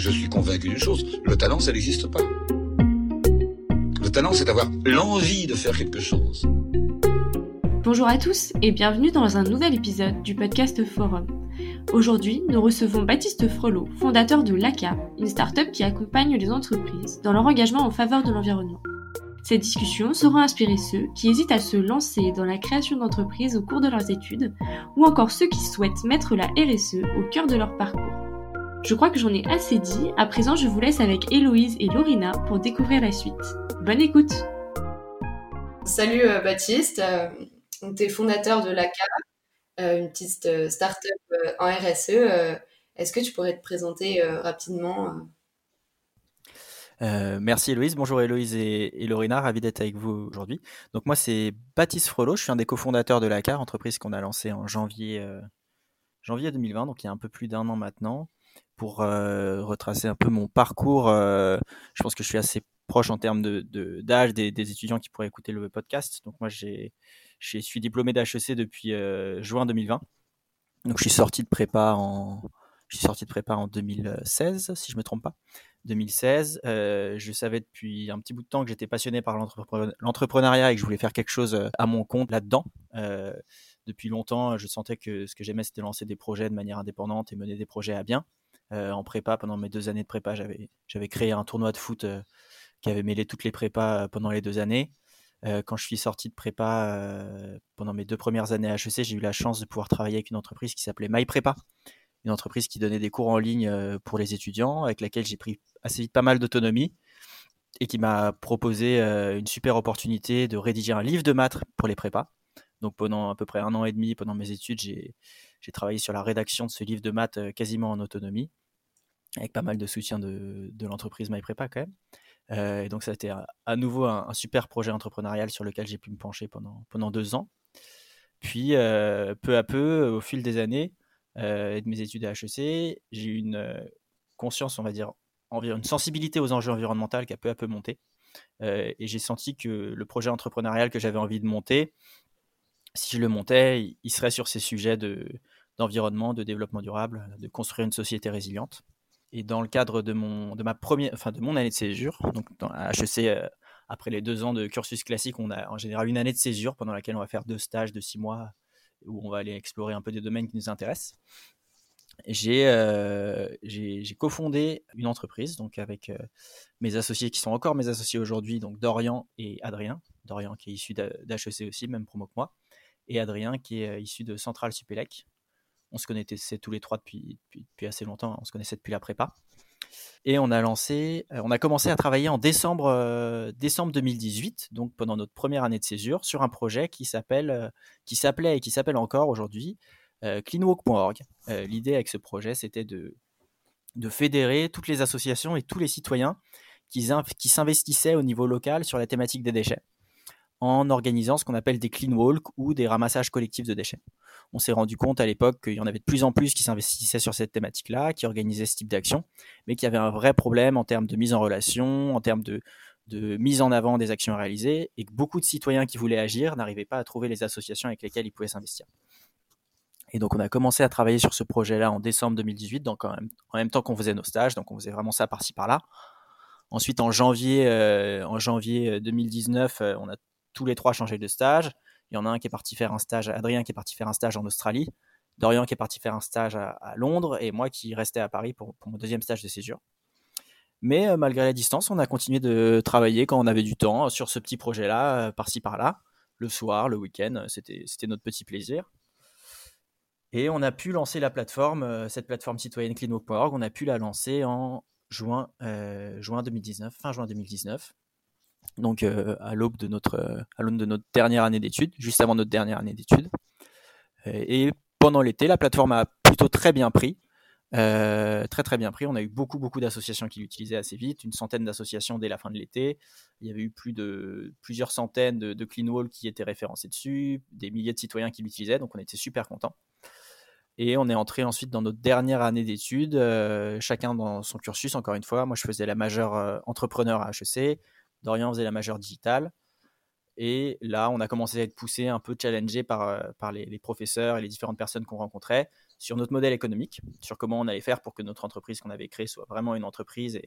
je suis convaincu d'une chose, le talent, ça n'existe pas. Le talent, c'est d'avoir l'envie de faire quelque chose. Bonjour à tous et bienvenue dans un nouvel épisode du podcast Forum. Aujourd'hui, nous recevons Baptiste Frelot, fondateur de LACA, une start-up qui accompagne les entreprises dans leur engagement en faveur de l'environnement. Cette discussion saura inspirer ceux qui hésitent à se lancer dans la création d'entreprises au cours de leurs études, ou encore ceux qui souhaitent mettre la RSE au cœur de leur parcours. Je crois que j'en ai assez dit, à présent je vous laisse avec Héloïse et Lorina pour découvrir la suite. Bonne écoute Salut euh, Baptiste, euh, tu es fondateur de l'ACA, euh, une petite start-up en RSE. Est-ce que tu pourrais te présenter rapidement merci Héloïse. Bonjour Héloïse et, Lorina, ravi d'être avec vous aujourd'hui. Donc moi c'est Baptiste Frelot, je suis un des cofondateurs de l'ACA, entreprise qu'on a lancée en janvier, janvier 2020, donc il y a un peu plus d'un an maintenant pour euh, retracer un peu mon parcours. Euh, je pense que je suis assez proche en termes d'âge de, d'âge des, étudiants qui pourraient écouter le podcast. Donc moi, je suis diplômé d'HEC depuis euh, juin 2020. Donc je suis sorti de prépa en, je suis sorti de prépa en 2016, si je me trompe pas. 2016, je savais depuis un petit bout de temps que j'étais passionné par l'entrepreneuriat et que je voulais faire quelque chose à mon compte là-dedans. depuis longtemps, je sentais que ce que j'aimais, c'était lancer des projets de manière indépendante et mener des projets à bien. Euh, en prépa, pendant mes deux années de prépa, j'avais, créé un tournoi de foot euh, qui avait mêlé toutes les prépas euh, pendant les deux années. quand je suis sorti de prépa, pendant mes deux premières années à HEC, j'ai eu la chance de pouvoir travailler avec une entreprise qui s'appelait MyPrépa, une entreprise qui donnait des cours en ligne pour les étudiants, avec laquelle j'ai pris assez vite pas mal d'autonomie et qui m'a proposé une super opportunité de rédiger un livre de maths pour les prépas. Donc pendant à peu près un an et demi, pendant mes études, j'ai travaillé sur la rédaction de ce livre de maths quasiment en autonomie avec pas mal de soutien de, de l'entreprise MyPrepa quand même. Euh, et donc ça a été à, nouveau un, super projet entrepreneurial sur lequel j'ai pu me pencher pendant, pendant deux ans. Puis euh, peu à peu, au fil des années euh, et de mes études à HEC, j'ai eu une conscience, on va dire, une sensibilité aux enjeux environnementaux qui a peu à peu monté. et j'ai senti que le projet entrepreneurial que j'avais envie de monter, si je le montais, il, serait sur ces sujets de, d'environnement, de développement durable, de construire une société résiliente. Et dans le cadre de mon, de ma première, enfin de mon année de césure, donc dans HEC, euh, après les deux ans de cursus classique, on a en général une année de césure pendant laquelle on va faire deux stages de six mois où on va aller explorer un peu des domaines qui nous intéressent. J'ai euh, cofondé une entreprise donc avec euh, mes associés qui sont encore mes associés aujourd'hui, donc Dorian et Adrien. Dorian qui est issu d'HEC aussi, même promo que moi, et Adrien qui est issu de Centrale Supélec, on se connaissait tous les trois depuis, assez longtemps. On se connaissait depuis la prépa. Et on a lancé, euh, on a commencé à travailler en décembre, euh, décembre 2018, donc pendant notre première année de césure, sur un projet qui s'appelle, euh, qui s'appelait et qui s'appelle encore aujourd'hui cleanwalk.org. L'idée avec ce projet, c'était de, fédérer toutes les associations et tous les citoyens qui s'investissaient au niveau local sur la thématique des déchets en organisant ce qu'on appelle des clean walks ou des ramassages collectifs de déchets. On s'est rendu compte à l'époque qu'il y en avait de plus en plus qui s'investissaient sur cette thématique-là, qui organisaient ce type d'action, mais qu'il y avait un vrai problème en termes de mise en relation, en termes de, mise en avant des actions réalisées, et que beaucoup de citoyens qui voulaient agir n'arrivaient pas à trouver les associations avec lesquelles ils pouvaient s'investir. Et donc on a commencé à travailler sur ce projet-là en décembre 2018, donc en même, temps qu'on faisait nos stages, donc on faisait vraiment ça par-ci par-là. Ensuite, en janvier, euh, en janvier 2019, euh, on a tous les trois changé de stage. Il y en a un qui est parti faire un stage, Adrien qui est parti faire un stage en Australie, Dorian qui est parti faire un stage à, Londres et moi qui restais à Paris pour, mon deuxième stage de césure. Mais euh, malgré la distance, on a continué de travailler quand on avait du temps sur ce petit projet-là, euh, par-ci par-là, le soir, le week-end, c'était notre petit plaisir. Et on a pu lancer la plateforme, euh, cette plateforme citoyenne clino.org, on a pu la lancer en juin 2019, fin juin 2019 donc euh, à l'aube de notre euh, à l'aube de notre dernière année d'études, juste avant notre dernière année d'études. Euh, et pendant l'été, la plateforme a plutôt très bien pris. très très bien pris. On a eu beaucoup beaucoup d'associations qui l'utilisaient assez vite, une centaine d'associations dès la fin de l'été. Il y avait eu plusieurs centaines de, de clean wall qui étaient référencés dessus, des milliers de citoyens qui l'utilisaient, donc on était super contents. Et on est entré ensuite dans notre dernière année d'études, chacun dans son cursus. Encore une fois, moi je faisais la majeure entrepreneur à HEC. Dorian faisait la majeure digitale. Et là, on a commencé à être poussé, un peu challengé par, euh, par les, professeurs et les différentes personnes qu'on rencontrait sur notre modèle économique, sur comment on allait faire pour que notre entreprise qu'on avait créée soit vraiment une entreprise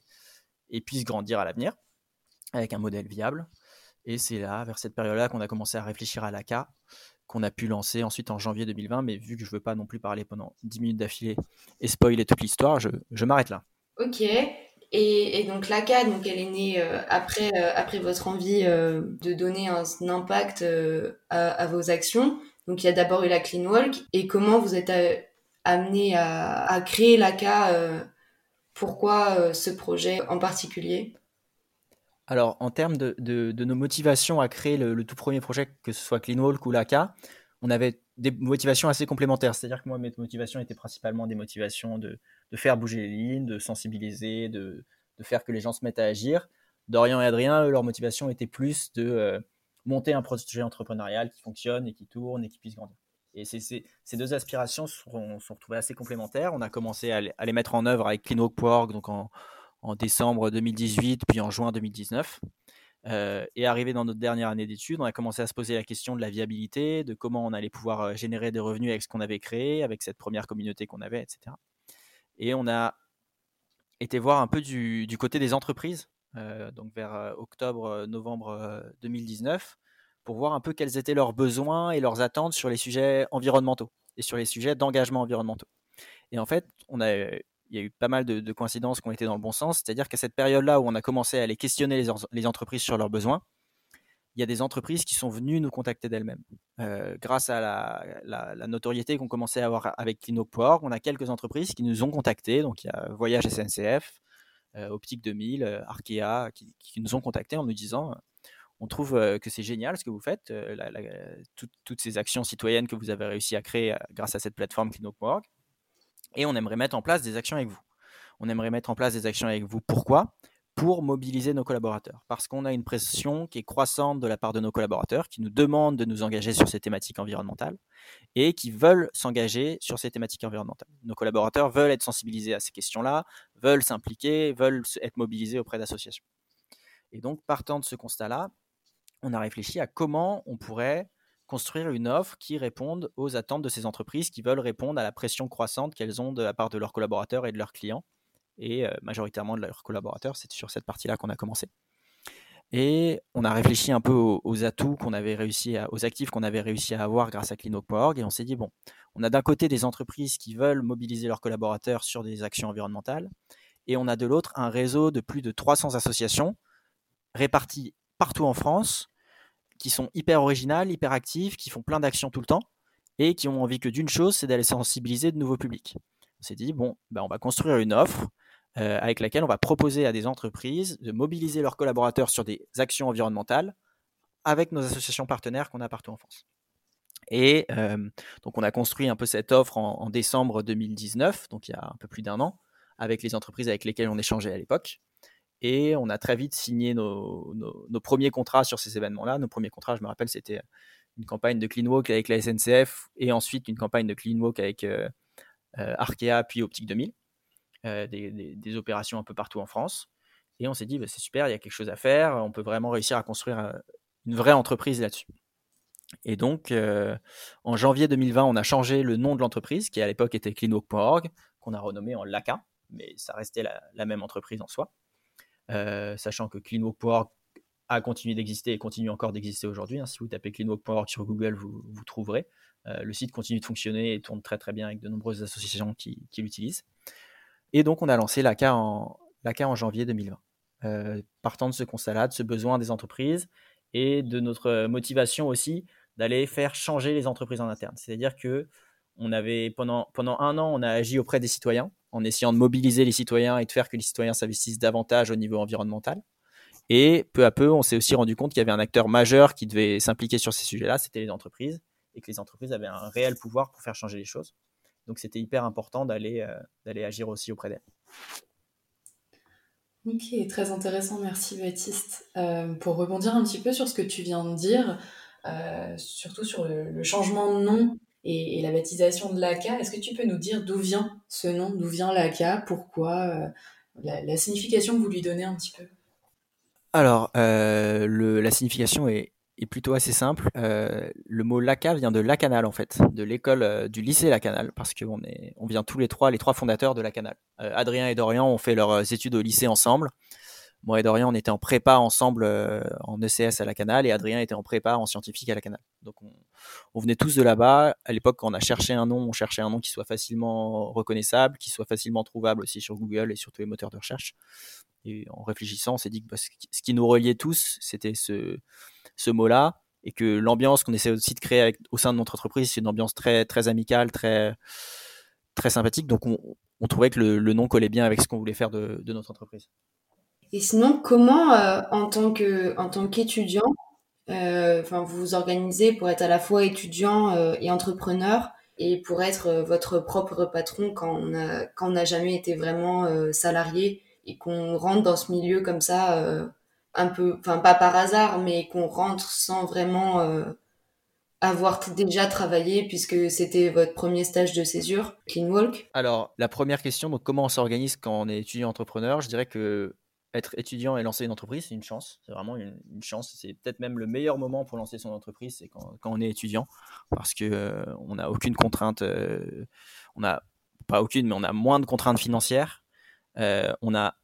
et, puisse grandir à l'avenir avec un modèle viable. Et c'est là, vers cette période-là, qu'on a commencé à réfléchir à l'ACA, qu'on a pu lancer ensuite en janvier 2020. Mais vu que je ne veux pas non plus parler pendant 10 minutes d'affilée et spoiler toute l'histoire, je, je m'arrête là. Ok. Et, donc l'ACA, donc elle est née euh, après, euh, après votre envie euh, de donner un, impact à, vos actions. Donc il y a d'abord eu la Clean Walk. Et comment vous êtes amené à, créer l'ACA Pourquoi ce projet en particulier? Alors, en termes de, nos motivations à créer le, tout premier projet, que ce soit Cleanwalk ou l'ACA, on avait des motivations assez complémentaires. C'est-à-dire que moi, mes motivations étaient principalement des motivations de, faire bouger les lignes, de sensibiliser, de, faire que les gens se mettent à agir. Dorian et Adrien, leur motivation était plus de euh, monter un projet entrepreneurial qui fonctionne et qui tourne et qui puisse grandir. Et ces deux aspirations sont, sont retrouvées assez complémentaires. On a commencé à, les mettre en œuvre avec Cleanwalk.org, en décembre 2018, puis en juin 2019. Euh, et arrivé dans notre dernière année d'études, on a commencé à se poser la question de la viabilité, de comment on allait pouvoir euh, générer des revenus avec ce qu'on avait créé, avec cette première communauté qu'on avait, etc. Et on a été voir un peu du, côté des entreprises, euh, donc vers octobre, novembre 2019, pour voir un peu quels étaient leurs besoins et leurs attentes sur les sujets environnementaux et sur les sujets d'engagement environnementaux. Et en fait, on il y a eu pas mal de, coïncidences qui ont été dans le bon sens. C'est-à-dire qu'à cette période-là où on a commencé à aller questionner les, entreprises sur leurs besoins, il y a des entreprises qui sont venues nous contacter d'elles-mêmes. Euh, grâce à la, notoriété qu'on commençait à avoir avec Clino.org, on a quelques entreprises qui nous ont contactés. Donc il y a Voyage SNCF, euh, Optique 2000, euh, Arkea, qui, nous ont contactés en nous disant on trouve que c'est génial ce que vous faites, toutes ces actions citoyennes que vous avez réussi à créer grâce à cette plateforme Clino.org. Et on aimerait mettre en place des actions avec vous. On aimerait mettre en place des actions avec vous. Pourquoi? Pour mobiliser nos collaborateurs. Parce qu'on a une pression qui est croissante de la part de nos collaborateurs, qui nous demandent de nous engager sur ces thématiques environnementales et qui veulent s'engager sur ces thématiques environnementales. Nos collaborateurs veulent être sensibilisés à ces questions-là, veulent s'impliquer, veulent être mobilisés auprès d'associations. Et donc, partant de ce constat-là, on a réfléchi à comment on pourrait construire une offre qui réponde aux attentes de ces entreprises qui veulent répondre à la pression croissante qu'elles ont de la part de leurs collaborateurs et de leurs clients, et euh, majoritairement de leurs collaborateurs. C'est sur cette partie-là qu'on a commencé. Et on a réfléchi un peu aux, atouts qu'on avait réussi à, aux actifs qu'on avait réussi à avoir grâce à Clino.org et on s'est dit bon, on a d'un côté des entreprises qui veulent mobiliser leurs collaborateurs sur des actions environnementales et on a de l'autre un réseau de plus de 300 associations réparties partout en France qui sont hyper originales, hyper actives, qui font plein d'actions tout le temps et qui ont envie que d'une chose, c'est d'aller sensibiliser de nouveaux publics. On s'est dit, bon, ben on va construire une offre euh, avec laquelle on va proposer à des entreprises de mobiliser leurs collaborateurs sur des actions environnementales avec nos associations partenaires qu'on a partout en France. Et euh, donc on a construit un peu cette offre en, décembre 2019, donc il y a un peu plus d'un an, avec les entreprises avec lesquelles on échangeait à l'époque. Et on a très vite signé nos, premiers contrats sur ces événements-là. Nos premiers contrats, je me rappelle, c'était une campagne de Clean Walk avec la SNCF et ensuite une campagne de Clean Walk avec euh, euh, Arkea puis Optique 2000. Euh, des, opérations un peu partout en France. Et on s'est dit, bah, c'est super, il y a quelque chose à faire, on peut vraiment réussir à construire une vraie entreprise là-dessus. Et donc, en janvier 2020, on a changé le nom de l'entreprise, qui à l'époque était cleanwalk.org, qu'on a renommé en LACA, mais ça restait la même entreprise en soi. Euh, sachant que CleanWalk.org a continué d'exister et continue encore d'exister aujourd'hui. Hein. Si vous tapez CleanWalk.org sur Google, vous, vous trouverez. Euh, le site continue de fonctionner et tourne très très bien avec de nombreuses associations qui, l'utilisent. Et donc on a lancé l'ACA en, en janvier 2020. Euh, partant de ce constat-là, de ce besoin des entreprises et de notre motivation aussi d'aller faire changer les entreprises en interne. C'est-à-dire que pendant, pendant un an, on a agi auprès des citoyens en essayant de mobiliser les citoyens et de faire que les citoyens s'investissent davantage au niveau environnemental. Et peu à peu, on s'est aussi rendu compte qu'il y avait un acteur majeur qui devait s'impliquer sur ces sujets-là, c'était les entreprises, et que les entreprises avaient un réel pouvoir pour faire changer les choses. Donc c'était hyper important d'aller euh, d'aller agir aussi auprès d'elles. Ok, très intéressant, merci Baptiste. Euh, pour rebondir un petit peu sur ce que tu viens de dire, euh, surtout sur le, changement de nom et, la baptisation de l'ACA. Est-ce que tu peux nous dire d'où vient ce nom, d'où vient l'ACA, pourquoi, euh, la, signification que vous lui donnez un petit peu? Alors, euh, la signification est est plutôt assez simple. Euh, le mot LACA vient de Lacanal en fait, de l'école euh, du lycée Lacanal, parce qu'on est, on vient tous les trois, les trois fondateurs de Lacanal. Euh, Adrien et Dorian ont fait leurs études au lycée ensemble. Moi et Dorian, on était en prépa ensemble en ECS à Lacanal et Adrien était en prépa en scientifique à Lacanal. Donc on, on venait tous de là-bas. À l'époque, quand on a cherché un nom, on cherchait un nom qui soit facilement reconnaissable, qui soit facilement trouvable aussi sur Google et sur tous les moteurs de recherche. Et en réfléchissant, on s'est dit que bah, ce qui nous reliait tous, c'était ce, ce mot-là et que l'ambiance qu'on essaie aussi de créer au sein de notre entreprise, c'est une ambiance très, très amicale, très, très sympathique. Donc, on, trouvait que le, nom collait bien avec ce qu'on voulait faire de, notre entreprise. Et sinon, comment, euh, en tant qu'étudiant, euh, vous vous organisez pour être à la fois étudiant euh, et entrepreneur et pour être votre propre patron quand on quand on n'a jamais été vraiment salarié et qu'on rentre dans ce milieu comme ça un peu, enfin pas par hasard, mais qu'on rentre sans vraiment euh, avoir déjà travaillé puisque c'était votre premier stage de césure, Cleanwalk Alors, la première question, donc comment on s'organise quand on est étudiant entrepreneur? Je dirais que être étudiant et lancer une entreprise, c'est une chance. C'est vraiment une, chance. C'est peut-être même le meilleur moment pour lancer son entreprise, c'est quand, on est étudiant, parce que euh, on n'a aucune contrainte. Euh, on n'a pas aucune, mais on a moins de contraintes financières. on a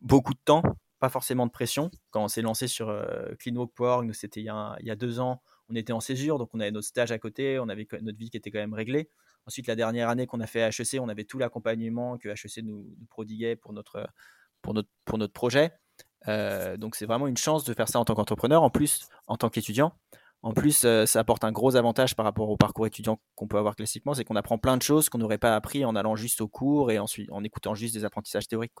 beaucoup de temps pas forcément de pression. Quand on s'est lancé sur euh, CleanWalk.org, c'était il, il, y a deux ans, on était en césure, donc on avait notre stage à côté, on avait notre vie qui était quand même réglée. Ensuite, la dernière année qu'on a fait à HEC, on avait tout l'accompagnement que HEC nous, prodiguait pour notre, pour notre, pour notre projet. Euh, donc c'est vraiment une chance de faire ça en tant qu'entrepreneur, en plus en tant qu'étudiant. En plus, euh, ça apporte un gros avantage par rapport au parcours étudiant qu'on peut avoir classiquement, c'est qu'on apprend plein de choses qu'on n'aurait pas appris en allant juste au cours et en écoutant juste des apprentissages théoriques.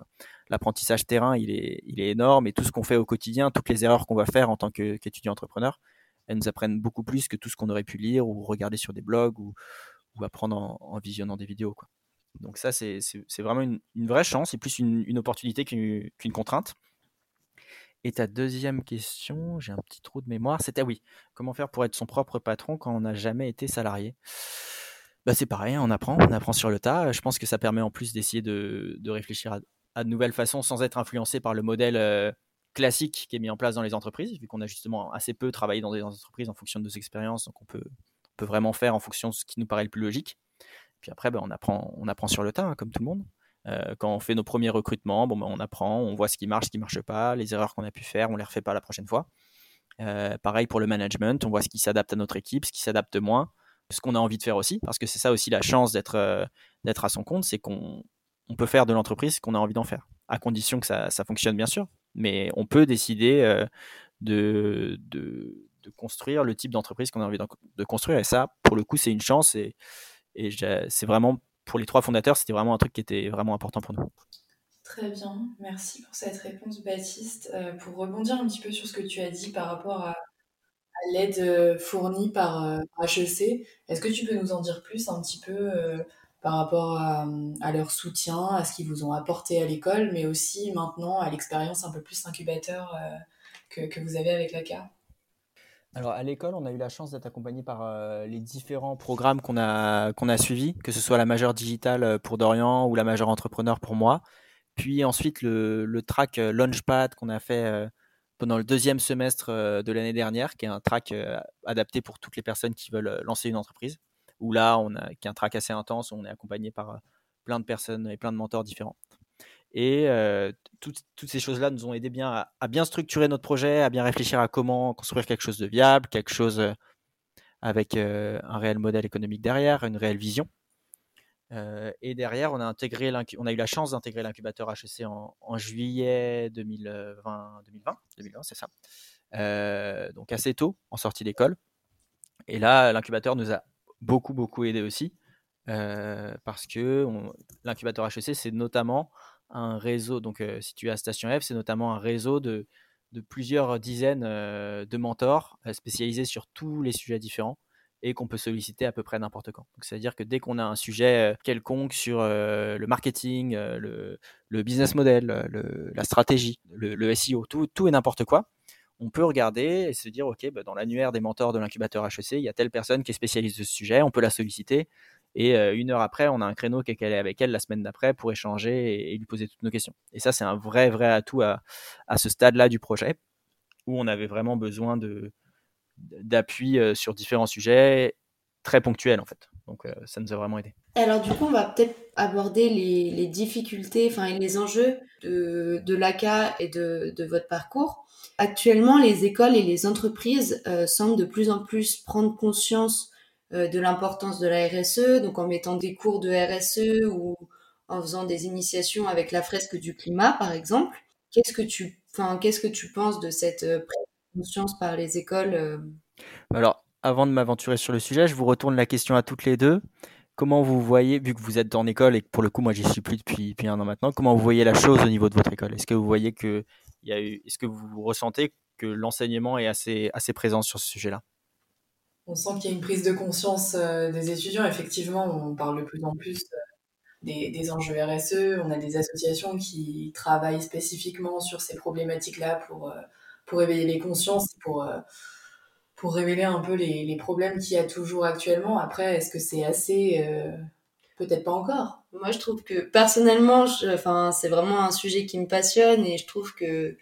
L'apprentissage terrain, il est, énorme et tout ce qu'on fait au quotidien, toutes les erreurs qu'on va faire en tant qu'étudiant entrepreneur, elles nous apprennent beaucoup plus que tout ce qu'on aurait pu lire ou regarder sur des blogs ou, apprendre en, visionnant des vidéos. Donc ça, c'est vraiment une, vraie chance et plus une opportunité qu'une contrainte. Et ta deuxième question, j'ai un petit trou de mémoire, c'était oui, comment faire pour être son propre patron quand on n'a jamais été salarié? Bah, C'est pareil, on apprend, on apprend sur le tas. Je pense que ça permet en plus d'essayer de, réfléchir à, de nouvelles façons sans être influencé par le modèle classique qui est mis en place dans les entreprises, vu qu'on a justement assez peu travaillé dans des entreprises en fonction de nos expériences, donc on peut, peut vraiment faire en fonction de ce qui nous paraît le plus logique. Puis après, bah, on, apprend, on apprend sur le tas, hein, comme tout le monde. Euh, quand on fait nos premiers recrutements, bon, ben, on apprend, on voit ce qui marche, ce qui ne marche pas, les erreurs qu'on a pu faire, on ne les refait pas la prochaine fois. Euh, pareil pour le management, on voit ce qui s'adapte à notre équipe, ce qui s'adapte moins, ce qu'on a envie de faire aussi, parce que c'est ça aussi la chance d'être euh, d'être à son compte, c'est qu'on on peut faire de l'entreprise ce qu'on a envie d'en faire, à condition que ça, ça, fonctionne bien sûr, mais on peut décider de, de, de, construire le type d'entreprise qu'on a envie de construire, et ça, pour le coup, c'est une chance, et, et c'est vraiment pour les trois fondateurs, c'était vraiment un truc qui était vraiment important pour nous. Très bien, merci pour cette réponse Baptiste. Euh, pour rebondir un petit peu sur ce que tu as dit par rapport à, l'aide euh, fournie par HEC, euh, est-ce que tu peux nous en dire plus un petit peu par rapport à, leur soutien, à ce qu'ils vous ont apporté à l'école, mais aussi maintenant à l'expérience un peu plus incubateur que, que, vous avez avec la CAR alors à l'école, on a eu la chance d'être accompagné par euh, les différents programmes qu'on a, qu'on a suivis, que ce soit la majeure digitale euh, pour Dorian ou la majeure entrepreneur pour moi. Puis ensuite le, track euh, Launchpad qu'on a fait pendant le deuxième semestre de l'année dernière, qui est un track adapté pour toutes les personnes qui veulent lancer une entreprise. Où là, on a, qui est un track assez intense, on est accompagné par plein de personnes et plein de mentors différents. Et euh, toutes, ces choses-là nous ont aidé bien à, bien structurer notre projet, à bien réfléchir à comment construire quelque chose de viable, quelque chose euh, avec euh, un réel modèle économique derrière, une réelle vision. et derrière, on a, intégré a eu la chance d'intégrer l'incubateur HEC en, juillet 2020, 2020, 2020 c'est ça. donc assez tôt, en sortie d'école. Et là, l'incubateur nous a beaucoup, beaucoup aidé aussi. parce que l'incubateur HEC, c'est notamment un réseau, donc euh, situé à Station F, c'est notamment un réseau de, plusieurs dizaines euh, de mentors euh, spécialisés sur tous les sujets différents et qu'on peut solliciter à peu près n'importe quand. C'est-à-dire que dès qu'on a un sujet quelconque sur le marketing, le, le, business model, la stratégie, le, SEO, tout, tout et n'importe quoi, on peut regarder et se dire, OK, bah, dans l'annuaire des mentors de l'incubateur HEC, il y a telle personne qui est spécialiste de ce sujet, on peut la solliciter et euh, une heure après, on a un créneau qui est calé avec elle la semaine d'après pour échanger et, lui poser toutes nos questions. Et ça, c'est un vrai, vrai atout à, ce stade-là du projet où on avait vraiment besoin d'appui sur différents sujets très ponctuels en fait. Donc ça nous a vraiment aidé. Alors du coup, on va peut-être aborder les, difficultés, enfin les enjeux de, l'ACA et de, votre parcours. Actuellement, les écoles et les entreprises semblent de plus en plus prendre conscience de l'importance de la RSE, donc en mettant des cours de RSE ou en faisant des initiations avec la fresque du climat, par exemple. Qu'est-ce que tu, enfin, qu'est-ce que tu penses de cette euh, conscience par les écoles euh? Alors, avant de m'aventurer sur le sujet, je vous retourne la question à toutes les deux. Comment vous voyez, vu que vous êtes en école et que pour le coup, moi, j'y suis plus depuis, depuis, un an maintenant, comment vous voyez la chose au niveau de votre école? Est-ce que vous voyez que il y a eu, est-ce que vous ressentez que l'enseignement est assez, assez présent sur ce sujet-là? On sent qu'il y a une prise de conscience euh, des étudiants. Effectivement, on parle de plus en plus des, enjeux RSE, on a des associations qui travaillent spécifiquement sur ces problématiques-là pour, euh, pour éveiller les consciences, pour, euh, révéler un peu les, problèmes qu'il y a toujours actuellement. Après, est-ce que c'est assez euh, Peut-être pas encore. Moi, je trouve que personnellement, c'est vraiment un sujet qui me passionne et je trouve que,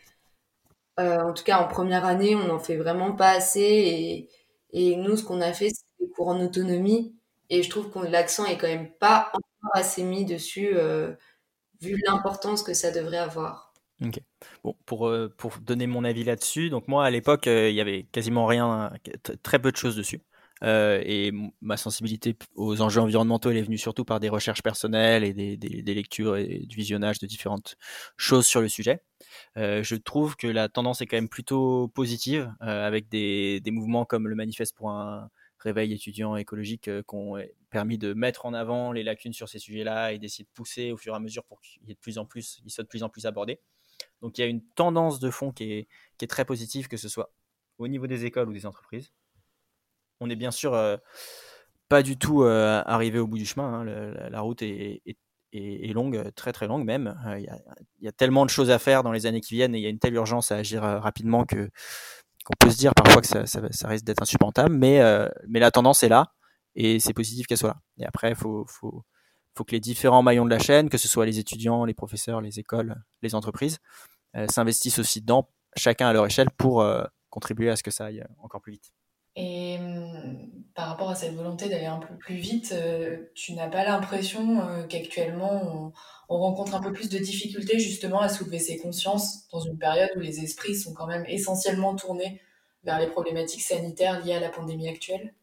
en tout cas, en première année, on n'en fait vraiment pas assez. Et nous, ce qu'on a fait, c'est des cours en autonomie. Et je trouve que l'accent est quand même pas assez mis dessus, euh, vu l'importance que ça devrait avoir. Ok. Bon, pour, euh, pour donner mon avis là-dessus, donc moi à l'époque, euh, il y avait quasiment rien, très peu de choses dessus. Et ma sensibilité aux enjeux environnementaux, elle est venue surtout par des recherches personnelles et des, lectures et du visionnage de différentes choses sur le sujet. je trouve que la tendance est quand même plutôt positive, avec des, mouvements comme le manifeste pour un réveil étudiant écologique qui ont permis de mettre en avant les lacunes sur ces sujets-là et d'essayer de pousser au fur et à mesure pour qu'il y ait de plus en plus, soient de plus en plus abordés. Donc il y a une tendance de fond qui est très positive, que ce soit au niveau des écoles ou des entreprises. On est bien sûr euh, pas du tout euh, arrivé au bout du chemin. Hein. la, route est, longue, très très longue même. Euh, il y, a tellement de choses à faire dans les années qui viennent et il y a une telle urgence à agir rapidement que qu'on peut se dire parfois que ça, risque d'être insupportable, mais, la tendance est là et c'est positif qu'elle soit là. Et après, il faut, que les différents maillons de la chaîne, que ce soit les étudiants, les professeurs, les écoles, les entreprises, s'investissent aussi dedans, chacun à leur échelle, pour contribuer à ce que ça aille encore plus vite. Et hum, par rapport à cette volonté d'aller un peu plus vite, euh, tu n'as pas l'impression qu'actuellement on, on, rencontre un peu plus de difficultés justement à soulever ses consciences dans une période où les esprits sont quand même essentiellement tournés vers les problématiques sanitaires liées à la pandémie actuelle?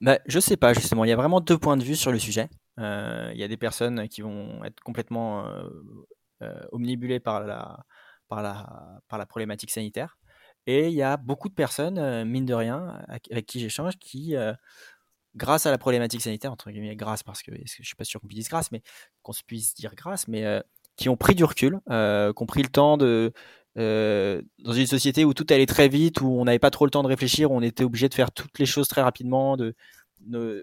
Bah, je sais pas, justement. Il y a vraiment deux points de vue sur le sujet. Euh, il y a des personnes qui vont être complètement euh, euh, omnibulées par la, par, la, par la problématique sanitaire. Et il y a beaucoup de personnes, mine de rien, avec qui j'échange, qui, grâce à la problématique sanitaire, entre guillemets, grâce, parce que, je suis pas sûr qu'on puisse dire grâce, mais qu'on se puisse dire grâce, mais qui ont pris du recul, qui ont pris le temps de, euh, dans une société où tout allait très vite, où on n'avait pas trop le temps de réfléchir, où on était obligé de faire toutes les choses très rapidement, de,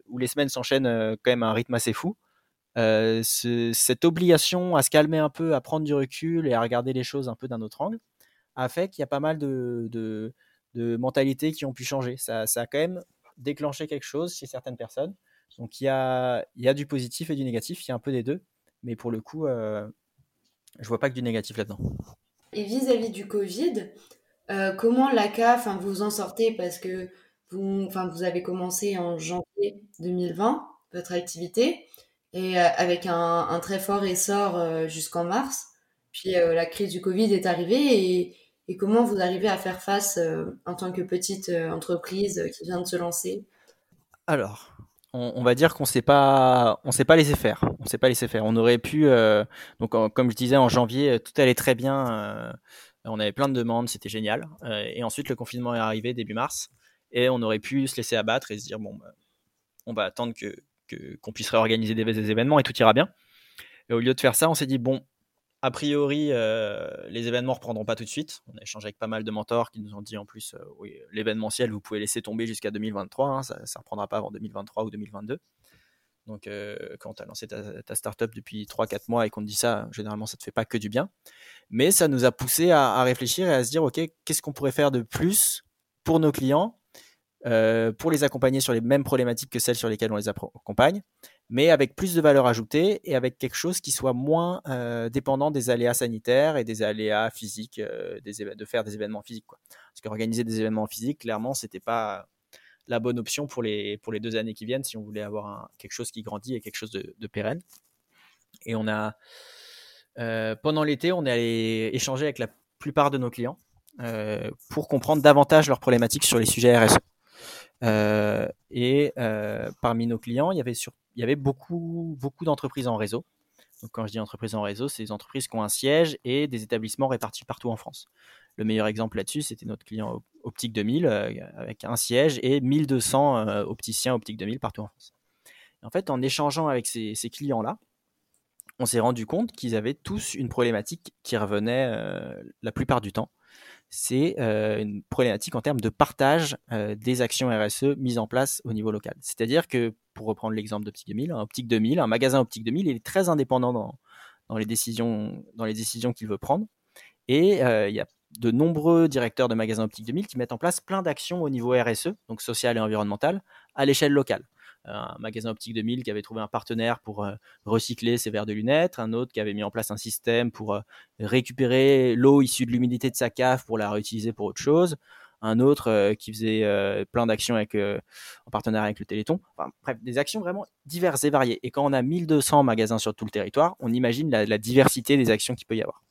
où les semaines s'enchaînent euh, quand même à un rythme assez fou. Euh, cette obligation à se calmer un peu, à prendre du recul et à regarder les choses un peu d'un autre angle, a fait qu'il y a pas mal de, de, mentalités qui ont pu changer. Ça, ça, a quand même déclenché quelque chose chez certaines personnes. Donc il y a, y a du positif et du négatif, il y a un peu des deux, mais pour le coup, euh, je vois pas que du négatif là-dedans. Et vis-à-vis du Covid, euh, comment l'ACA, enfin, vous en sortez parce que vous, vous avez commencé en janvier 2020 votre activité et euh, avec un, très fort essor euh, jusqu'en mars. Puis la crise du Covid est arrivée et comment vous arrivez à faire face en tant que petite entreprise qui vient de se lancer? Alors, on, va dire qu'on on s'est pas laissé faire. On s'est pas laissé faire. On aurait pu, euh, donc comme je disais en janvier, tout allait très bien. Euh, on avait plein de demandes, c'était génial. Euh, et ensuite le confinement est arrivé début mars, et on aurait pu se laisser abattre et se dire bon, bah, on va attendre que qu'on puisse réorganiser des, des, événements et tout ira bien. Et au lieu de faire ça, on s'est dit bon, a priori, euh, les événements reprendront pas tout de suite. On a échangé avec pas mal de mentors qui nous ont dit en plus, euh, l'événementiel, vous pouvez laisser tomber jusqu'à 2023, hein, ça ne reprendra pas avant 2023 ou 2022. Donc, euh, quand tu as lancé ta, ta startup depuis 3-4 mois et qu'on te dit ça, généralement, ça ne te fait pas que du bien. Mais ça nous a poussé à, à réfléchir et à se dire, OK, qu'est-ce qu'on pourrait faire de plus pour nos clients, pour les accompagner sur les mêmes problématiques que celles sur lesquelles on les accompagne, mais avec plus de valeur ajoutée et avec quelque chose qui soit moins euh, dépendant des aléas sanitaires et des aléas physiques, euh, de faire des événements physiques. Quoi. Parce qu'organiser des événements physiques, clairement, c'était pas la bonne option pour les, pour les deux années qui viennent si on voulait avoir quelque chose qui grandit et quelque chose de, pérenne. Et on a, euh, pendant l'été, on est allé échanger avec la plupart de nos clients pour comprendre davantage leurs problématiques sur les sujets RSE. Et parmi nos clients, il y avait, sur, il y avait beaucoup, beaucoup d'entreprises en réseau. Donc, quand je dis entreprises en réseau, c'est des entreprises qui ont un siège et des établissements répartis partout en France. Le meilleur exemple là-dessus, c'était notre client Optique 2000 euh, avec un siège et 1200 euh, opticiens Optique 2000 partout en France. en fait, en échangeant avec ces, clients-là, on s'est rendu compte qu'ils avaient tous une problématique qui revenait euh, la plupart du temps. C'est une problématique en termes de partage des actions RSE mises en place au niveau local. C'est-à-dire que, pour reprendre l'exemple d'Optique 2000, un Optique 2000, un magasin Optique 2000, il est très indépendant dans, les décisions, dans les décisions qu'il veut prendre. Et il y a de nombreux directeurs de magasins Optique 2000 qui mettent en place plein d'actions au niveau RSE, donc social et environnemental, à l'échelle locale. Un magasin Optique 2000 qui avait trouvé un partenaire pour euh, recycler ses verres de lunettes, un autre qui avait mis en place un système pour euh, récupérer l'eau issue de l'humidité de sa cave pour la réutiliser pour autre chose, un autre euh, qui faisait plein d'actions avec, en partenariat avec le Téléthon. Bref, des actions vraiment diverses et variées. Et quand on a 1200 magasins sur tout le territoire, on imagine la, la diversité des actions qu'il peut y avoir.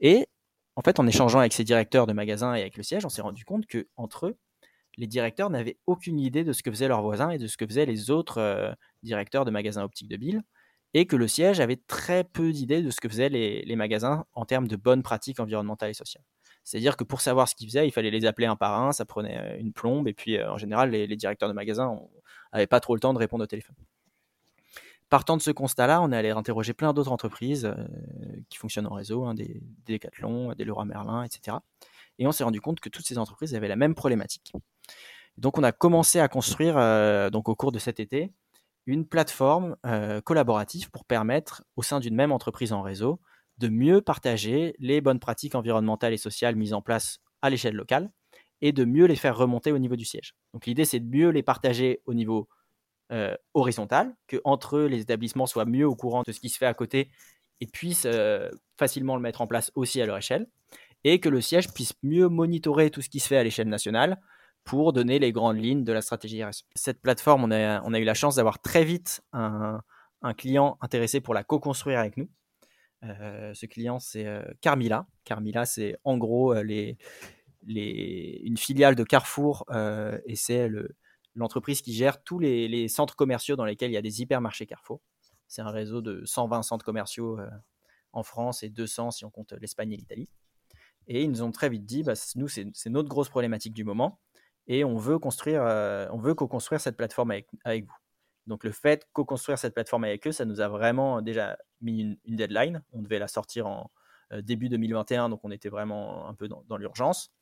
Et en fait, en échangeant avec ces directeurs de magasins et avec le siège, on s'est rendu compte que entre eux, les directeurs n'avaient aucune idée de ce que faisaient leurs voisins et de ce que faisaient les autres euh, directeurs de magasins optiques de Bill, et que le siège avait très peu d'idées de ce que faisaient les, magasins en termes de bonnes pratiques environnementales et sociales. C'est-à-dire que pour savoir ce qu'ils faisaient, il fallait les appeler un par un, ça prenait euh, une plombe, et puis euh, en général, les, directeurs de magasins n'avaient pas trop le temps de répondre au téléphone. Partant de ce constat-là, on est allé interroger plein d'autres entreprises qui fonctionnent en réseau, hein, des, des Decathlon, des Leroy Merlin, etc. Et on s'est rendu compte que toutes ces entreprises avaient la même problématique. Donc on a commencé à construire, euh, au cours de cet été, une plateforme euh, collaborative pour permettre, au sein d'une même entreprise en réseau, de mieux partager les bonnes pratiques environnementales et sociales mises en place à l'échelle locale et de mieux les faire remonter au niveau du siège. Donc l'idée, c'est de mieux les partager au niveau euh, horizontale, que entre eux, les établissements soient mieux au courant de ce qui se fait à côté et puissent facilement le mettre en place aussi à leur échelle, et que le siège puisse mieux monitorer tout ce qui se fait à l'échelle nationale pour donner les grandes lignes de la stratégie RSE. Cette plateforme, on a, eu la chance d'avoir très vite un, client intéressé pour la co-construire avec nous. Euh, ce client, c'est Carmila. Carmila, c'est en gros les, une filiale de Carrefour et c'est le, l'entreprise qui gère tous les, centres commerciaux dans lesquels il y a des hypermarchés Carrefour. C'est un réseau de 120 centres commerciaux euh, en France et 200 si on compte l'Espagne et l'Italie. Et ils nous ont très vite dit, bah, nous, c'est notre grosse problématique du moment et on veut construire, euh, on veut co-construire cette plateforme avec, vous. Donc le fait co-construire cette plateforme avec eux, ça nous a vraiment déjà mis une, deadline. On devait la sortir en euh, début 2021, donc on était vraiment un peu dans l'urgence.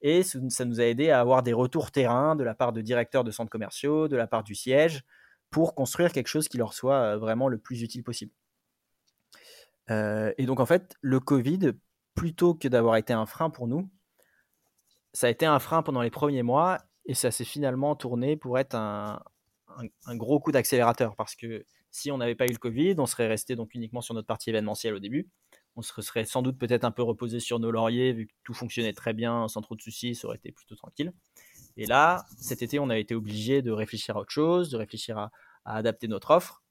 Et ça nous a aidé à avoir des retours terrain de la part de directeurs de centres commerciaux, de la part du siège, pour construire quelque chose qui leur soit euh, vraiment le plus utile possible. Et donc en fait, le Covid, plutôt que d'avoir été un frein pour nous, ça a été un frein pendant les premiers mois et ça s'est finalement tourné pour être un, gros coup d'accélérateur parce que si on n'avait pas eu le Covid, on serait resté donc uniquement sur notre partie événementielle au début on se serait sans doute peut-être un peu reposé sur nos lauriers, vu que tout fonctionnait très bien, sans trop de soucis, ça aurait été plutôt tranquille. Et là, cet été, on a été obligé de réfléchir à autre chose, de réfléchir à, adapter notre offre.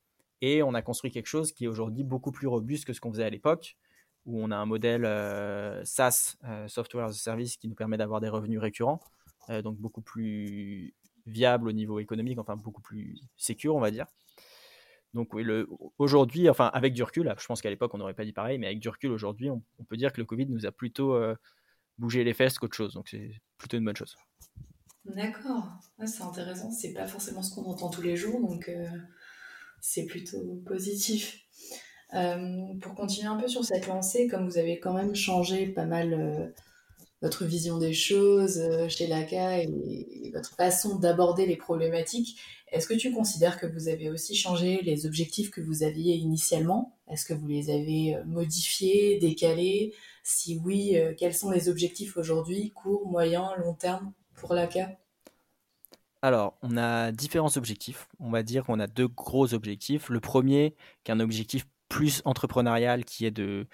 Et on a construit quelque chose qui est aujourd'hui beaucoup plus robuste que ce qu'on faisait à l'époque, où on a un modèle euh, SaaS, euh, Software as a Service, qui nous permet d'avoir des revenus récurrents, euh, donc beaucoup plus viable au niveau économique, enfin beaucoup plus sécure, on va dire. Donc aujourd'hui, enfin avec du recul, je pense qu'à l'époque on n'aurait pas dit pareil, mais avec du recul aujourd'hui, on, peut dire que le Covid nous a plutôt bougé les fesses qu'autre chose. Donc c'est plutôt une bonne chose. D'accord, c'est intéressant. C'est pas forcément ce qu'on entend tous les jours, donc c'est plutôt positif. Euh, pour continuer un peu sur cette lancée, comme vous avez quand même changé pas mal votre vision des choses chez LACA et votre façon d'aborder les problématiques, est-ce que tu considères que vous avez aussi changé les objectifs que vous aviez initialement? Est-ce que vous les avez euh, modifiés, décalés? Si oui, euh, quels sont les objectifs aujourd'hui, court, moyen, long terme pour l'ACA alors, on a différents objectifs. On va dire qu'on a deux gros objectifs. Le premier, qui est un objectif plus entrepreneurial, qui est de,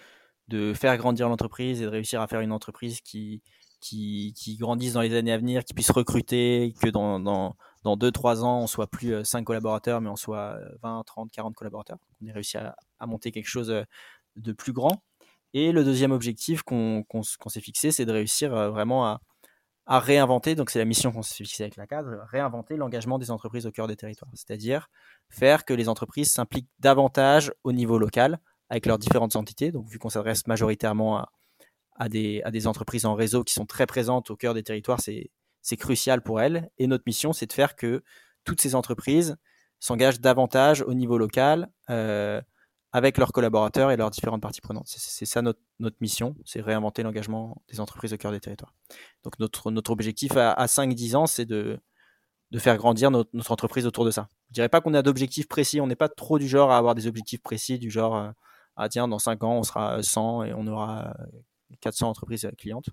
de faire grandir l'entreprise et de réussir à faire une entreprise qui, qui, qui, grandissent dans les années à venir, qui puissent recruter, que dans, dans, dans 2-3 ans, on soit plus 5 collaborateurs, mais on soit 20, 30, 40 collaborateurs. On ait réussi à, à monter quelque chose de plus grand. Et le deuxième objectif qu'on s'est fixé, c'est de réussir vraiment à, à réinventer, donc c'est la mission qu'on s'est fixée avec la cadre, réinventer l'engagement des entreprises au cœur des territoires. C'est-à-dire faire que les entreprises s'impliquent davantage au niveau local avec leurs différentes entités. Donc vu qu'on s'adresse majoritairement à, des, à des entreprises en réseau qui sont très présentes au cœur des territoires, c'est crucial pour elles. Et notre mission, c'est de faire que toutes ces entreprises s'engagent davantage au niveau local. Euh, avec leurs collaborateurs et leurs différentes parties prenantes. C'est ça notre, mission, c'est réinventer l'engagement des entreprises au cœur des territoires. Donc notre, objectif à, à 5-10 ans, c'est de, faire grandir notre, entreprise autour de ça. Je dirais pas qu'on a d'objectifs précis, on n'est pas trop du genre à avoir des objectifs précis, du genre, euh, ah tiens, dans 5 ans, on sera 100 et on aura 400 entreprises clientes.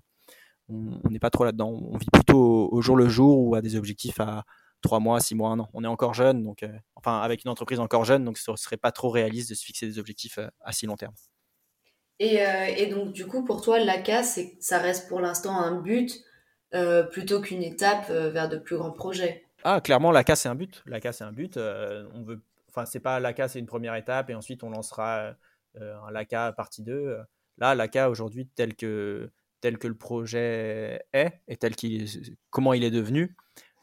On n'est pas trop là-dedans, on vit plutôt au jour le jour ou à des objectifs à, trois mois, six mois, un an. On est encore jeune, donc euh, enfin avec une entreprise encore jeune, donc ce serait pas trop réaliste de se fixer des objectifs euh, à si long terme. Euh, et, donc du coup pour toi l'ACA c'est ça reste pour l'instant un but plutôt qu'une étape vers de plus grands projets? Ah clairement l'ACA c'est un but. L'ACA c'est un but. on veut, enfin c'est pas l'ACA c'est une première étape et ensuite on lancera un LACA partie 2. Là l'ACA aujourd'hui tel que tel que le projet est et tel qu'il comment il est devenu,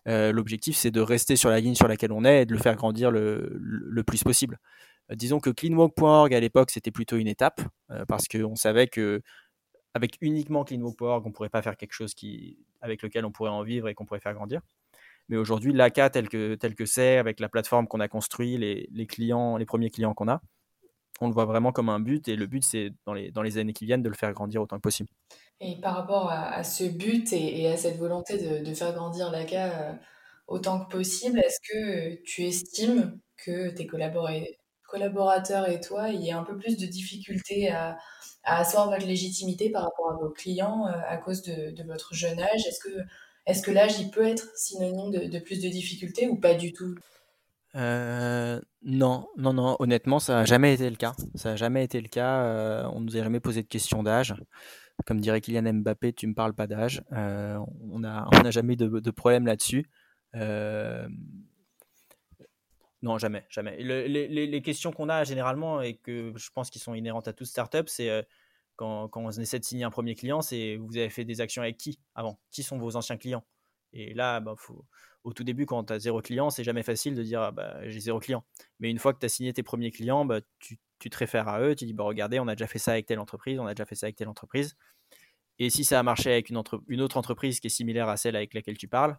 euh, l'objectif, c'est de rester sur la ligne sur laquelle on est et de le faire grandir le, le, plus possible. Euh, disons que cleanwalk.org à l'époque, c'était plutôt une étape euh, parce qu'on savait que avec uniquement cleanwalk.org, on ne pourrait pas faire quelque chose qui, avec lequel on pourrait en vivre et qu'on pourrait faire grandir. Mais aujourd'hui, l'ACA tel que tel que c'est, avec la plateforme qu'on a construit, les, les, clients, les premiers clients qu'on a, on le voit vraiment comme un but. Et le but, c'est dans les, dans les années qui viennent de le faire grandir autant que possible. Et par rapport à, ce but et, à cette volonté de, faire grandir l'ACA euh, autant que possible, est-ce que tu estimes que tes collaborateurs et toi, il y a un peu plus de difficultés à, à asseoir votre légitimité par rapport à vos clients euh, à cause de, votre jeune âge? Est-ce que, est que l'âge, il peut être synonyme de, plus de difficultés ou pas du tout? Euh, non, non, non. Honnêtement, ça n'a jamais été le cas. Ça n'a jamais été le cas. on ne nous a jamais posé de question d'âge. Comme dirait Kylian Mbappé, tu me parles pas d'âge. Euh, on n'a on jamais eu de, problème là-dessus. Euh, non, jamais, jamais. les, questions qu'on a généralement et que je pense qu'ils sont inhérentes à toute startup, c'est euh, quand, quand, on essaie de signer un premier client, c'est vous avez fait des actions avec qui avant? Qui sont vos anciens clients? Et là, bah, faut, au tout début, quand tu as zéro client, c'est jamais facile de dire ah, bah, j'ai zéro client. Mais une fois que tu as signé tes premiers clients, bah, tu, tu te réfères à eux, tu dis bah, regardez, on a déjà fait ça avec telle entreprise, on a déjà fait ça avec telle entreprise. Et si ça a marché avec une, autre entreprise qui est similaire à celle avec laquelle tu parles,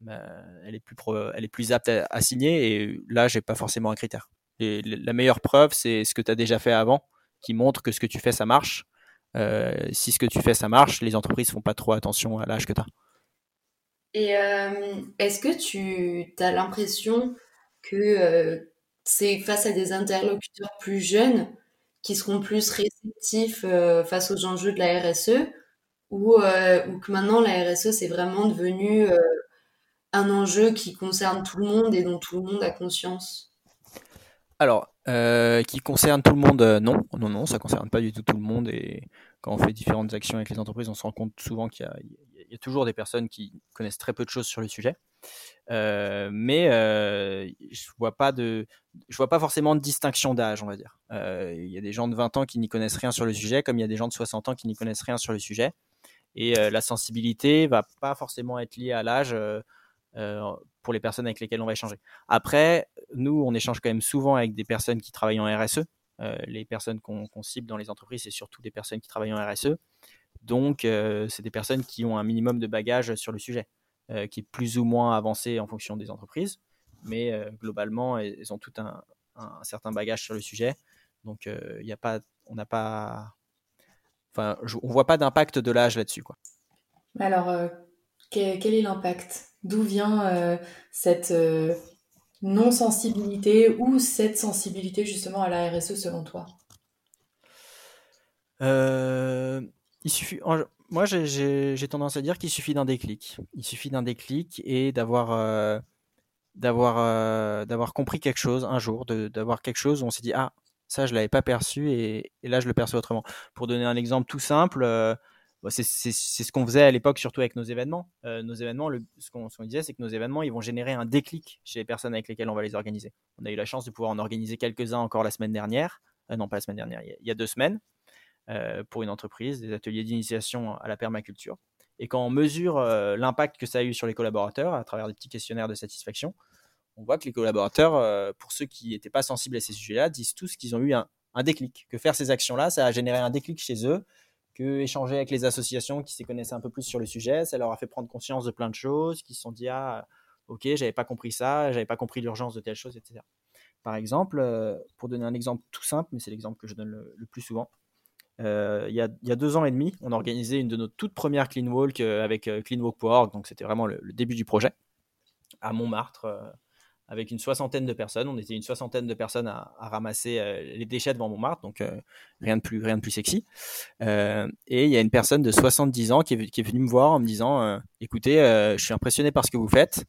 bah, elle, est plus elle est plus apte à, signer. Et là, j'ai pas forcément un critère. la meilleure preuve, c'est ce que tu as déjà fait avant, qui montre que ce que tu fais, ça marche. Euh, si ce que tu fais, ça marche, les entreprises font pas trop attention à l'âge que tu as. Et euh, est-ce que tu as l'impression que euh, c'est face à des interlocuteurs plus jeunes qui seront plus réceptifs face aux enjeux de la RSE euh, ou, que maintenant la RSE c'est vraiment devenu euh, un enjeu qui concerne tout le monde et dont tout le monde a conscience? Alors, euh, qui concerne tout le monde, non, non, non, ça concerne pas du tout tout le monde et quand on fait différentes actions avec les entreprises, on se rend compte souvent qu'il y, a toujours des personnes qui connaissent très peu de choses sur le sujet. mais je vois pas de, je vois pas forcément de distinction d'âge, on va dire. Il y a des gens de 20 ans qui n'y connaissent rien sur le sujet, comme il y a des gens de 60 ans qui n'y connaissent rien sur le sujet. Et euh, la sensibilité va pas forcément être liée à l'âge euh, euh, pour les personnes avec lesquelles on va échanger. Après, nous, on échange quand même souvent avec des personnes qui travaillent en RSE. les personnes qu'on cible dans les entreprises, c'est surtout des personnes qui travaillent en RSE. Donc, c'est des personnes qui ont un minimum de bagage sur le sujet, qui est plus ou moins avancé en fonction des entreprises. Mais globalement, elles, ont tout un, un, certain bagage sur le sujet. Donc, il a pas, on n'a pas, Enfin, on voit pas d'impact de l'âge là-dessus, quoi. Alors, euh, quel, est l'impact? D'où vient euh, cette euh, non-sensibilité ou cette sensibilité justement à la RSE selon toi? Il suffit. Moi, j'ai tendance à dire qu'il suffit d'un déclic. Il suffit d'un déclic et d'avoir d'avoir d'avoir compris quelque chose un jour, d'avoir quelque chose où on s'est dit ah ça, je l'avais pas perçu et, là, je le perçois autrement. Pour donner un exemple tout simple, euh, c'est ce qu'on faisait à l'époque, surtout avec nos événements. nos événements, le, ce qu'on disait, c'est que nos événements, ils vont générer un déclic chez les personnes avec lesquelles on va les organiser. On a eu la chance de pouvoir en organiser quelques-uns encore la semaine dernière. non, pas la semaine dernière, il y a, deux semaines, pour une entreprise, des ateliers d'initiation à la permaculture. Et quand on mesure l'impact que ça a eu sur les collaborateurs à travers des petits questionnaires de satisfaction, on voit que les collaborateurs, pour ceux qui n'étaient pas sensibles à ces sujets-là, disent tous qu'ils ont eu un, déclic, que faire ces actions-là, ça a généré un déclic chez eux, que échanger avec les associations qui s'y connaissaient un peu plus sur le sujet, ça leur a fait prendre conscience de plein de choses, qui se sont dit ah ok j'avais pas compris ça, j'avais pas compris l'urgence de telle chose, etc. Par exemple, euh, pour donner un exemple tout simple, mais c'est l'exemple que je donne le, plus souvent, euh, il, y a, deux ans et demi, on a organisé une de nos toutes premières Clean Walk euh, avec cleanwalk.org, donc c'était vraiment le, début du projet, à Montmartre, avec une soixantaine de personnes. On était une soixantaine de personnes à, ramasser euh, les déchets devant Montmartre, donc euh, rien de plus rien de plus sexy. Euh, et il y a une personne de 70 ans qui est, qui est venue me voir en me disant "Écoutez, je suis impressionné par ce que vous faites.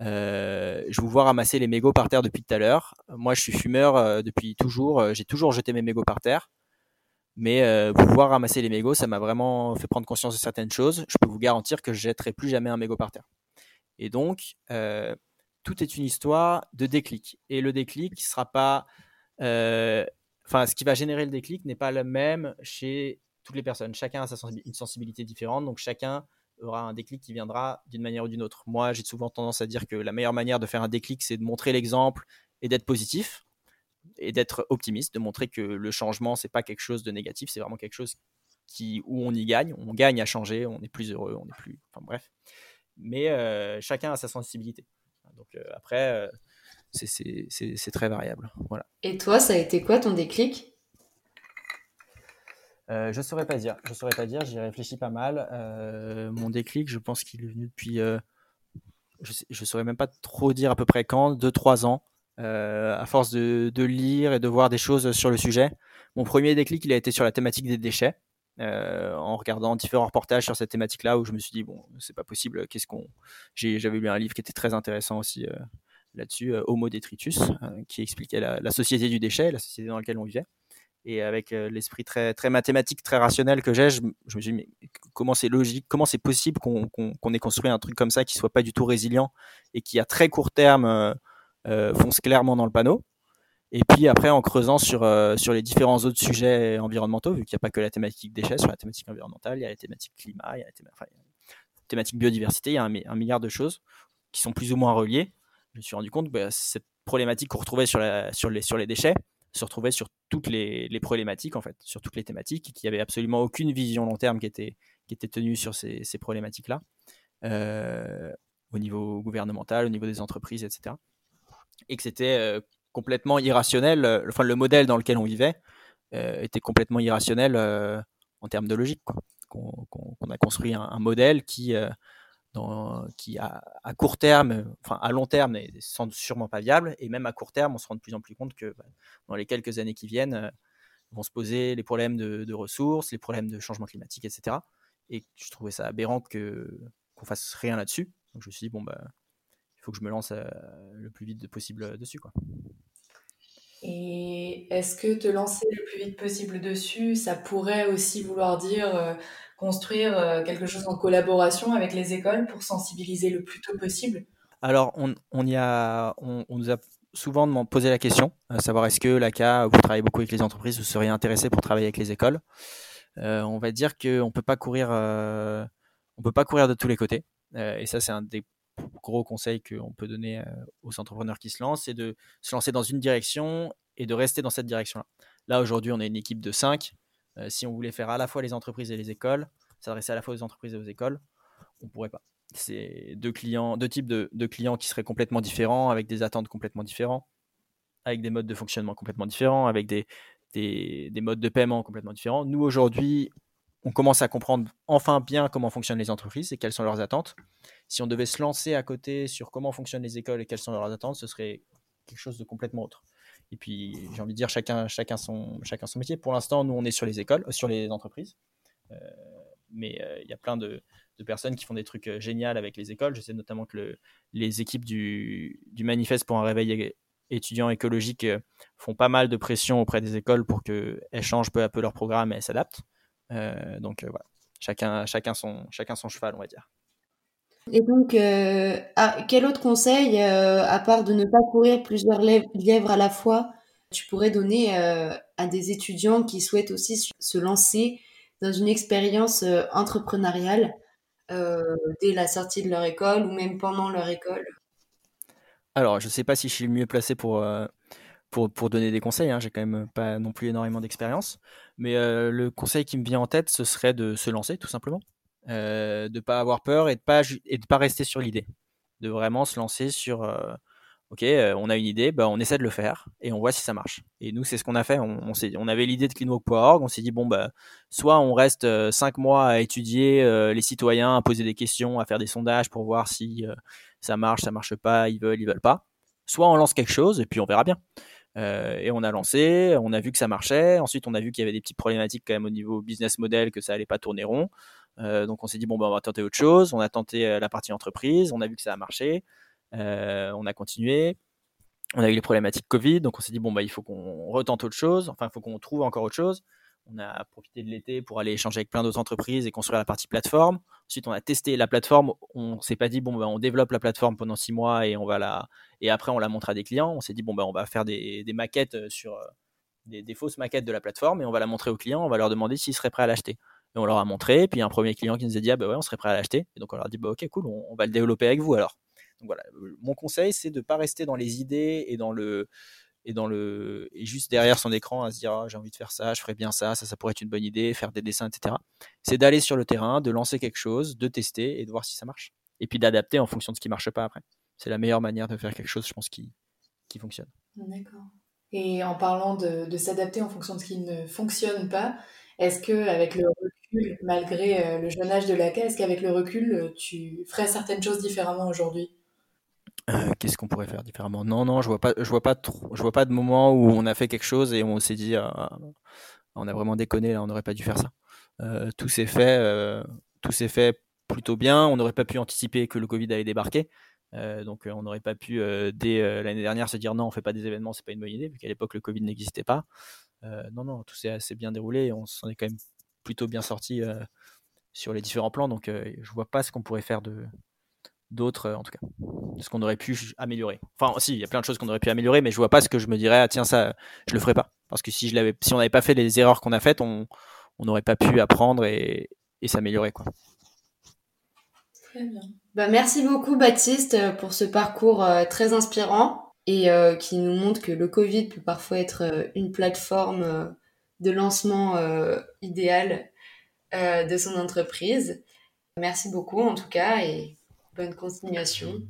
je vous vois ramasser les mégots par terre depuis tout à l'heure. Moi, je suis fumeur depuis toujours. J'ai toujours jeté mes mégots par terre." Mais vous voir ramasser les mégots, ça m'a vraiment fait prendre conscience de certaines choses. Je peux vous garantir que je jetterai plus jamais un mégot par terre. Et donc, tout est une histoire de déclic. Et le déclic sera pas. Euh, enfin, ce qui va générer le déclic n'est pas le même chez toutes les personnes. Chacun a sa une sensibilité différente, donc chacun aura un déclic qui viendra d'une manière ou d'une autre. Moi, j'ai souvent tendance à dire que la meilleure manière de faire un déclic, c'est de montrer l'exemple et d'être positif et d'être optimiste, de montrer que le changement, c'est pas quelque chose de négatif, c'est vraiment quelque chose qui, où on y gagne, on gagne à changer, on est plus heureux, on est plus. Enfin bref. Mais euh, chacun a sa sensibilité. Donc euh, après, euh, c'est très variable. Voilà. Et toi, ça a été quoi ton déclic? Euh, je saurais pas dire. Je saurais pas dire. J'y réfléchis pas mal. mon déclic, je pense qu'il est venu depuis. je, ne saurais même pas trop dire à peu près quand. Deux, trois ans. à force de, lire et de voir des choses sur le sujet. Mon premier déclic, il a été sur la thématique des déchets. Euh, en regardant différents reportages sur cette thématique-là où je me suis dit bon c'est pas possible qu'est-ce qu'on j'avais lu un livre qui était très intéressant aussi euh, là-dessus euh, Homo detritus qui expliquait la, société du déchet la société dans laquelle on vivait et avec l'esprit très très mathématique très rationnel que j'ai je, me suis dit mais comment c'est logique comment c'est possible qu'on ait construit un truc comme ça qui soit pas du tout résilient et qui à très court terme fonce clairement dans le panneau et puis après, en creusant sur, euh, sur les différents autres sujets environnementaux, vu qu'il n'y a pas que la thématique déchets, sur la thématique environnementale, il y a la thématique climat, il y a la thématique biodiversité, il y a un, milliard de choses qui sont plus ou moins reliées. Je me suis rendu compte que bah, cette problématique qu'on retrouvait sur, la, sur, les, sur les déchets se retrouvait sur toutes les, les problématiques, en fait, sur toutes les thématiques, et qu'il n'y avait absolument aucune vision long terme qui était, qui était tenue sur ces, ces problématiques-là, euh, au niveau gouvernemental, au niveau des entreprises, etc. Et que c'était euh, complètement irrationnel. Euh, enfin, le modèle dans lequel on vivait euh, était complètement irrationnel en termes de logique. Qu'on a construit un, modèle qui à, court terme, enfin à long terme, n'est sûrement pas viable. Et même à court terme, on se rend de plus en plus compte que bah, dans les quelques années qui viennent, vont se poser les problèmes de, ressources, les problèmes de changement climatique, etc. Et je trouvais ça aberrant que qu'on fasse rien là-dessus. Donc je me suis dit bon bah il faut que je me lance euh, le plus vite possible dessus. Quoi. Et est-ce que te lancer le plus vite possible dessus, ça pourrait aussi vouloir dire euh, construire euh, quelque chose en collaboration avec les écoles pour sensibiliser le plus tôt possible? Alors, on, on, y a, on, nous a souvent posé la question, à savoir est-ce que l'ACA, vous travaillez beaucoup avec les entreprises, vous seriez intéressé pour travailler avec les écoles? On va dire qu'on ne peut pas courir, on peut pas courir de tous les côtés. et ça, c'est un des gros conseil qu'on peut donner euh, aux entrepreneurs qui se lancent, c'est de se lancer dans une direction et de rester dans cette direction-là. Là, aujourd'hui, on est une équipe de 5. Euh, si on voulait faire à la fois les entreprises et les écoles, s'adresser à la fois aux entreprises et aux écoles, on ne pourrait pas. C'est deux, clients, deux types de, clients qui seraient complètement différents, avec des attentes complètement différentes, avec des modes de fonctionnement complètement différents, avec des, des modes de paiement complètement différents. Nous, aujourd'hui, on commence à comprendre enfin bien comment fonctionnent les entreprises et quelles sont leurs attentes. Si on devait se lancer à côté sur comment fonctionnent les écoles et quelles sont leurs attentes, ce serait quelque chose de complètement autre. Et puis, j'ai envie de dire, chacun, chacun, son, chacun son métier. Pour l'instant, nous, on est sur les écoles, sur les entreprises. Euh, mais euh, il y a plein de, personnes qui font des trucs euh, géniaux avec les écoles. Je sais notamment que les équipes du, du, manifeste pour un réveil étudiant écologique font pas mal de pression auprès des écoles pour qu'elles changent peu à peu leur programme et s'adaptent. Euh, donc euh, voilà. chacun, chacun, son, chacun son cheval, on va dire. Et donc, euh, ah, quel autre conseil, euh, à part de ne pas courir plusieurs lièvres à la fois, tu pourrais donner euh, à des étudiants qui souhaitent aussi se lancer dans une expérience entrepreneuriale dès la sortie de leur école ou même pendant leur école? Alors, je ne sais pas si je suis le mieux placé pour, pour, pour donner des conseils. Hein. J'ai quand même pas non plus énormément d'expérience. Mais le conseil qui me vient en tête, ce serait de se lancer, tout simplement. Euh, de pas avoir peur et de pas et de pas rester sur l'idée, de vraiment se lancer sur euh, ok, euh, on a une idée, bah, on essaie de le faire et on voit si ça marche. Et nous, c'est ce qu'on a fait. On, on, on avait l'idée de cleanwalk.org, on s'est dit bon bah soit on reste cinq mois à étudier les citoyens, à poser des questions, à faire des sondages pour voir si ça marche, ça marche pas, ils veulent, ils veulent pas. Soit on lance quelque chose et puis on verra bien. Et on a lancé, on a vu que ça marchait. Ensuite, on a vu qu'il y avait des petites problématiques quand même au niveau business model, que ça allait pas tourner rond. Euh, donc on s'est dit bon bah, on va tenter autre chose. On a tenté euh, la partie entreprise, on a vu que ça a marché, euh, on a continué. On a eu les problématiques Covid, donc on s'est dit bon bah il faut qu'on retente autre chose. Enfin il faut qu'on trouve encore autre chose. On a profité de l'été pour aller échanger avec plein d'autres entreprises et construire la partie plateforme. Ensuite, on a testé la plateforme. On s'est pas dit bon bah on développe la plateforme pendant six mois et on va la et après on la montre à des clients. On s'est dit bon bah on va faire des, maquettes sur des, des, fausses maquettes de la plateforme et on va la montrer aux clients. On va leur demander s'ils seraient prêts à l'acheter. Et on leur a montré. Puis un premier client qui nous a dit ah bah ouais, on serait prêt à l'acheter. Et donc on leur a dit bah ok cool, on, va le développer avec vous alors. Donc voilà, euh, mon conseil c'est de pas rester dans les idées et dans le et dans le juste derrière son écran à se dire ah, j'ai envie de faire ça, je ferais bien ça, ça ça pourrait être une bonne idée, faire des dessins etc. C'est d'aller sur le terrain, de lancer quelque chose, de tester et de voir si ça marche. Et puis d'adapter en fonction de ce qui marche pas après. C'est la meilleure manière de faire quelque chose, je pense, qui, qui fonctionne. D'accord. Et en parlant de, de s'adapter en fonction de ce qui ne fonctionne pas, est-ce que avec le malgré euh, le jeune âge de l'ACA, est-ce qu'avec le recul, euh, tu ferais certaines choses différemment aujourd'hui? Euh, Qu'est-ce qu'on pourrait faire différemment? Non, non, je vois pas, je vois pas je vois pas de moment où on a fait quelque chose et on s'est dit, ah, on a vraiment déconné, là, on n'aurait pas dû faire ça. tout s'est fait, tout s'est fait plutôt bien. On n'aurait pas pu anticiper que le Covid allait débarquer. donc on n'aurait pas pu dès l'année dernière se dire non, on fait pas des événements, c'est pas une bonne idée, vu qu'à l'époque le Covid n'existait pas. non, non, tout s'est assez bien déroulé. On s'en est quand même plutôt bien sorti euh, sur les différents plans. Donc, euh, je vois pas ce qu'on pourrait faire de d'autres, euh, en tout cas, ce qu'on aurait pu améliorer. Enfin, si, il y a plein de choses qu'on aurait pu améliorer, mais je vois pas ce que je me dirais, ah, tiens, ça, je le ferai pas. Parce que si, je l'avais, si on n'avait pas fait les erreurs qu'on a faites, on n'aurait pas pu apprendre et, s'améliorer. Très bien. Bah, merci beaucoup, Baptiste, pour ce parcours très inspirant et qui nous montre que le Covid peut parfois être une plateforme de lancement euh, idéal euh, de son entreprise. Merci beaucoup en tout cas et bonne continuation.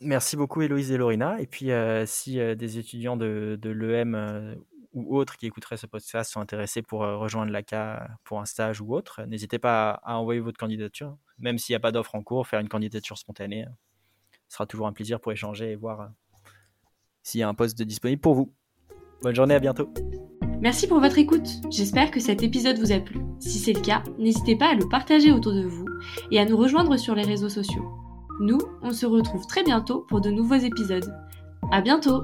Merci beaucoup Héloïse et Lorina. Et puis euh, si des étudiants de, l'EM ou autres qui écouteraient ce podcast sont intéressés pour rejoindre l'ACA pour un stage ou autre, n'hésitez pas à, envoyer votre candidature. Même s'il n'y a pas d'offre en cours, faire une candidature spontanée. Ce sera toujours un plaisir pour échanger et voir s'il y a un poste disponible pour vous. Bonne journée, à bientôt. Merci pour votre écoute. J'espère que cet épisode vous a plu. Si c'est le cas, n'hésitez pas à le partager autour de vous et à nous rejoindre sur les réseaux sociaux. Nous, on se retrouve très bientôt pour de nouveaux épisodes. À bientôt!